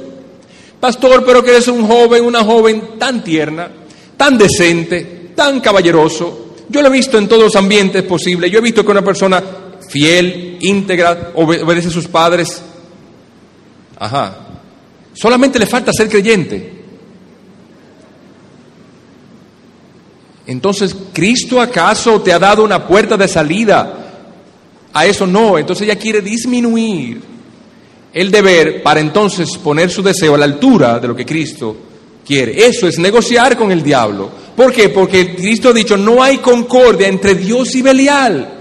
Pastor, pero que eres un joven, una joven tan tierna, tan decente, tan caballeroso. Yo lo he visto en todos los ambientes posibles. Yo he visto que una persona fiel, íntegra, obe- obedece a sus padres. Ajá. Solamente le falta ser creyente. Entonces, ¿Cristo acaso te ha dado una puerta de salida? A eso no. Entonces ella quiere disminuir el deber para entonces poner su deseo a la altura de lo que Cristo quiere. Eso es negociar con el diablo. ¿Por qué? Porque Cristo ha dicho, no hay concordia entre Dios y Belial.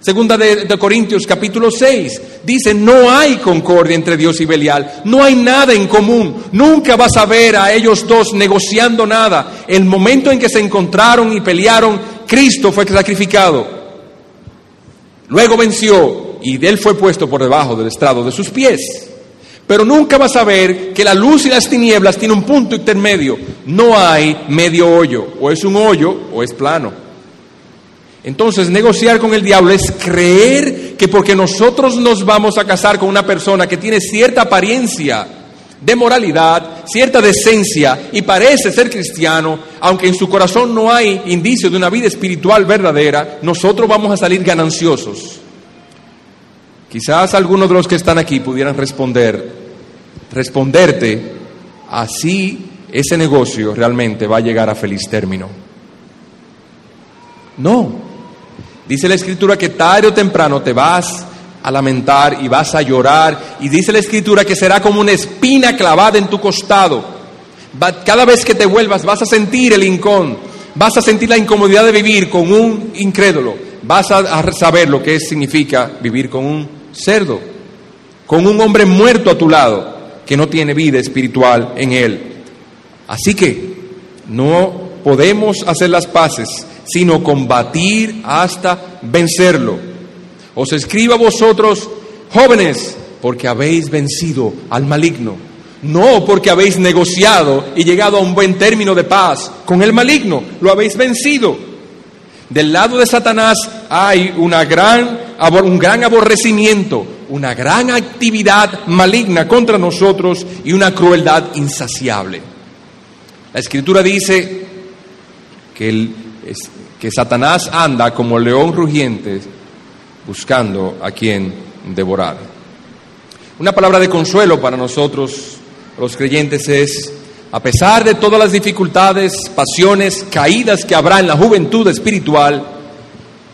Segunda de, Corintios capítulo 6 dice, no hay concordia entre Dios y Belial, no hay nada en común, nunca vas a ver a ellos dos negociando nada. El momento en que se encontraron y pelearon, Cristo fue sacrificado. Luego venció y él fue puesto por debajo del estrado de sus pies. Pero nunca vas a ver que la luz y las tinieblas tienen un punto intermedio. No hay medio hoyo. O es un hoyo o es plano. Entonces, negociar con el diablo es creer que porque nosotros nos vamos a casar con una persona que tiene cierta apariencia de moralidad, cierta decencia y parece ser cristiano, aunque en su corazón no hay indicio de una vida espiritual verdadera, nosotros vamos a salir gananciosos. Quizás algunos de los que están aquí pudieran responder, responderte, así ese negocio realmente va a llegar a feliz término. No. Dice la escritura que tarde o temprano te vas a lamentar y vas a llorar. Y dice la escritura que será como una espina clavada en tu costado. Cada vez que te vuelvas vas a sentir el incón, vas a sentir la incomodidad de vivir con un incrédulo, vas a, saber lo que significa vivir con un cerdo, con un hombre muerto a tu lado que no tiene vida espiritual en él. Así que no podemos hacer las paces, sino combatir hasta vencerlo. Os escribo a vosotros, jóvenes, porque habéis vencido al maligno. No porque habéis negociado y llegado a un buen término de paz con el maligno, lo habéis vencido. Del lado de Satanás hay un gran aborrecimiento, una gran actividad maligna contra nosotros y una crueldad insaciable. La escritura dice que, el- que Satanás anda como león rugiente buscando a quien devorar. Una palabra de consuelo para nosotros, los creyentes, es, a pesar de todas las dificultades, pasiones, caídas que habrá en la juventud espiritual,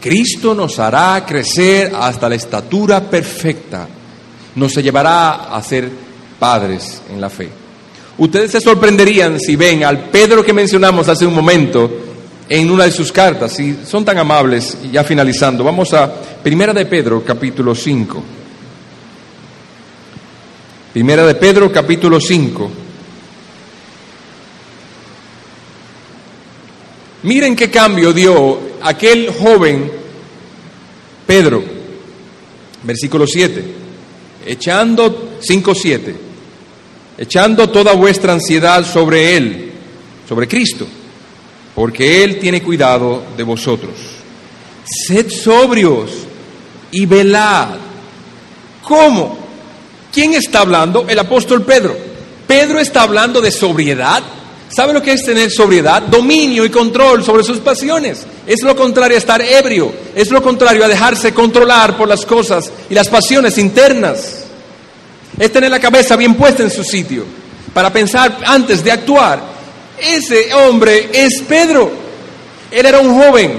Cristo nos hará crecer hasta la estatura perfecta, nos llevará a ser padres en la fe. Ustedes se sorprenderían si ven al Pedro que mencionamos hace un momento en una de sus cartas, si son tan amables, ya finalizando, vamos a Primera de Pedro, capítulo 5. Primera de Pedro, capítulo 5. Miren qué cambio dio aquel joven Pedro, versículo 7, echando 5, 7, echando toda vuestra ansiedad sobre Él, sobre Cristo, porque Él tiene cuidado de vosotros. Sed sobrios y velad. ¿Cómo? ¿Quién está hablando? El apóstol Pedro. Pedro está hablando de sobriedad. ¿Sabe lo que es tener sobriedad? Dominio y control sobre sus pasiones. Es lo contrario a estar ebrio. Es lo contrario a dejarse controlar por las cosas y las pasiones internas. Es tener la cabeza bien puesta en su sitio para pensar antes de actuar. Ese hombre es Pedro. Él era un joven,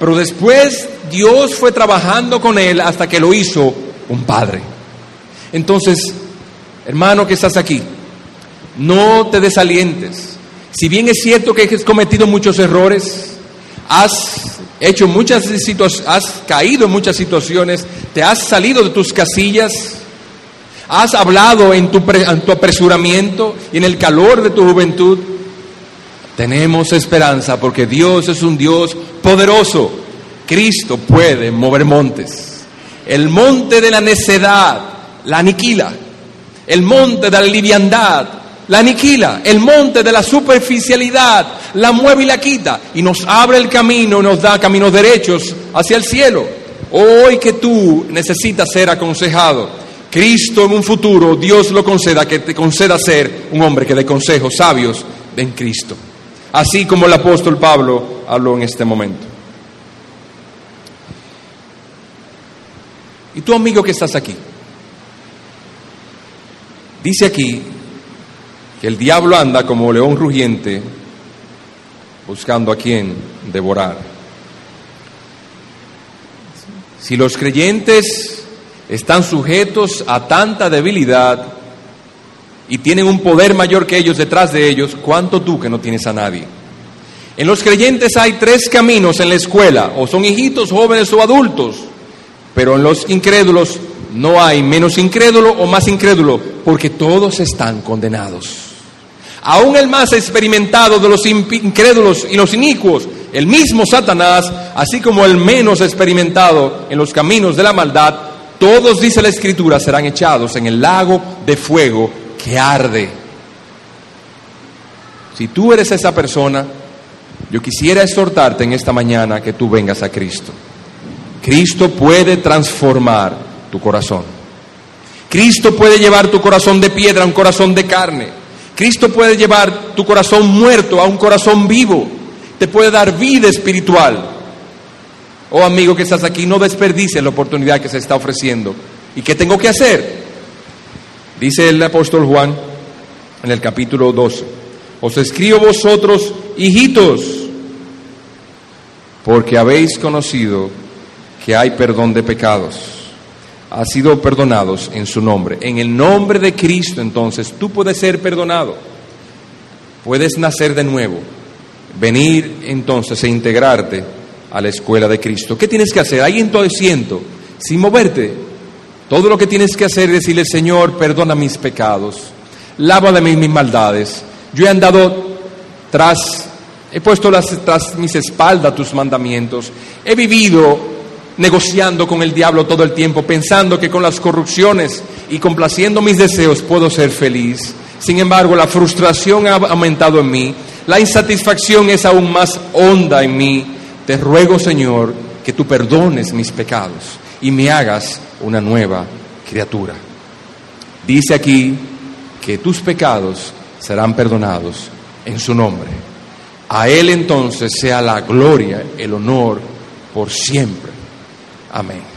pero después Dios fue trabajando con él hasta que lo hizo un padre. Entonces, hermano que estás aquí, no te desalientes. Si bien es cierto que has cometido muchos errores, has hecho muchas has caído en muchas situaciones, te has salido de tus casillas, has hablado tu, en tu apresuramiento y en el calor de tu juventud, tenemos esperanza porque Dios es un Dios poderoso. Cristo puede mover montes. El monte de la necedad la aniquila. El monte de la liviandad la aniquila. El monte de la superficialidad la mueve y la quita. Y nos abre el camino, nos da caminos derechos hacia el cielo. Hoy que tú necesitas ser aconsejado, Cristo en un futuro, Dios lo conceda, que te conceda ser un hombre que dé consejos sabios en Cristo. Así como el apóstol Pablo habló en este momento. Y tu amigo que estás aquí, dice aquí que el diablo anda como león rugiente buscando a quien devorar. Si los creyentes están sujetos a tanta debilidad y tienen un poder mayor que ellos detrás de ellos, ¿cuánto tú que no tienes a nadie? En los creyentes hay tres caminos en la escuela, o son hijitos, jóvenes o adultos, pero en los incrédulos no hay menos incrédulo o más incrédulo, porque todos están condenados. Aún el más experimentado de los incrédulos y los inicuos, el mismo Satanás, así como el menos experimentado en los caminos de la maldad, todos, dice la Escritura, serán echados en el lago de fuego que arde. Si tú eres esa persona, yo quisiera exhortarte en esta mañana que tú vengas a Cristo. Cristo puede transformar tu corazón. Cristo puede llevar tu corazón de piedra a un corazón de carne. Cristo puede llevar tu corazón muerto a un corazón vivo. Te puede dar vida espiritual. Oh amigo que estás aquí, no desperdicies la oportunidad que se está ofreciendo. ¿Y qué tengo que hacer? Dice el apóstol Juan en el capítulo 12, os escribo vosotros, hijitos, porque habéis conocido que hay perdón de pecados. Ha sido perdonados en su nombre. En el nombre de Cristo, entonces, tú puedes ser perdonado. Puedes nacer de nuevo. Venir entonces e integrarte a la escuela de Cristo. ¿Qué tienes que hacer? Ahí en todo asiento, sin moverte. Todo lo que tienes que hacer es decirle, Señor, perdona mis pecados, lávame mis maldades. Yo he andado tras, he puesto las, tras mis espaldas tus mandamientos, he vivido negociando con el diablo todo el tiempo, pensando que con las corrupciones y complaciendo mis deseos puedo ser feliz. Sin embargo, la frustración ha aumentado en mí, la insatisfacción es aún más honda en mí te ruego, Señor, que tú perdones mis pecados y me hagas una nueva criatura. Dice aquí que tus pecados serán perdonados en su nombre. A Él entonces sea la gloria, el honor por siempre. Amén.